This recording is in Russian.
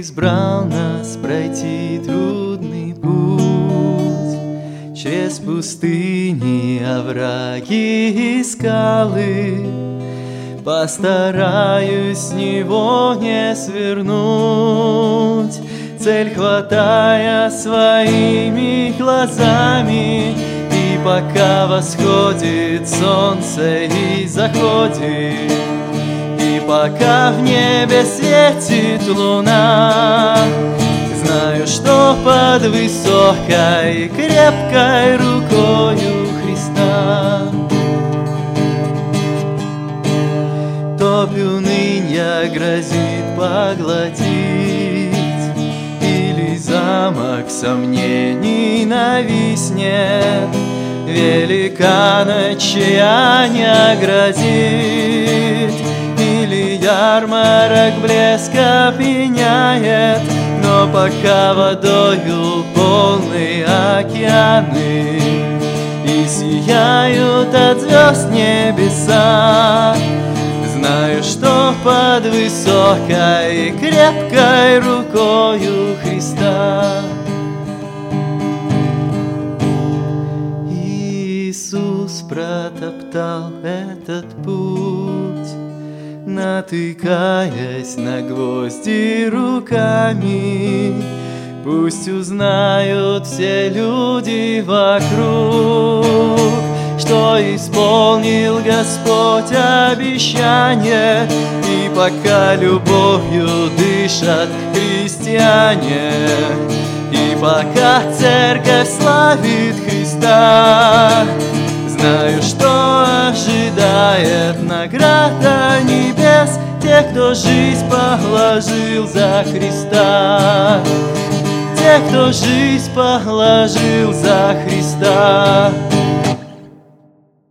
избрал нас пройти трудный путь. Через пустыни, овраги и скалы. Постараюсь с него не свернуть. Цель хватая своими глазами. И пока восходит солнце и заходит пока в небе светит луна. Знаю, что под высокой крепкой рукою Христа. Топь уныния грозит поглотить Или замок сомнений нависнет. Велика чья не грозит ярмарок блеска пеняет Но пока водою полны океаны И сияют от звезд небеса. Знаю, что под высокой крепкой рукою Христа. Иисус протоптал этот путь, Натыкаясь на гвозди руками. Пусть узнают все люди вокруг, что исполнил Господь обещание, И пока любовью дышат христиане, И пока церковь славит Христа, награда небес Тех, кто жизнь положил за Христа. Тех, кто жизнь положил за Христа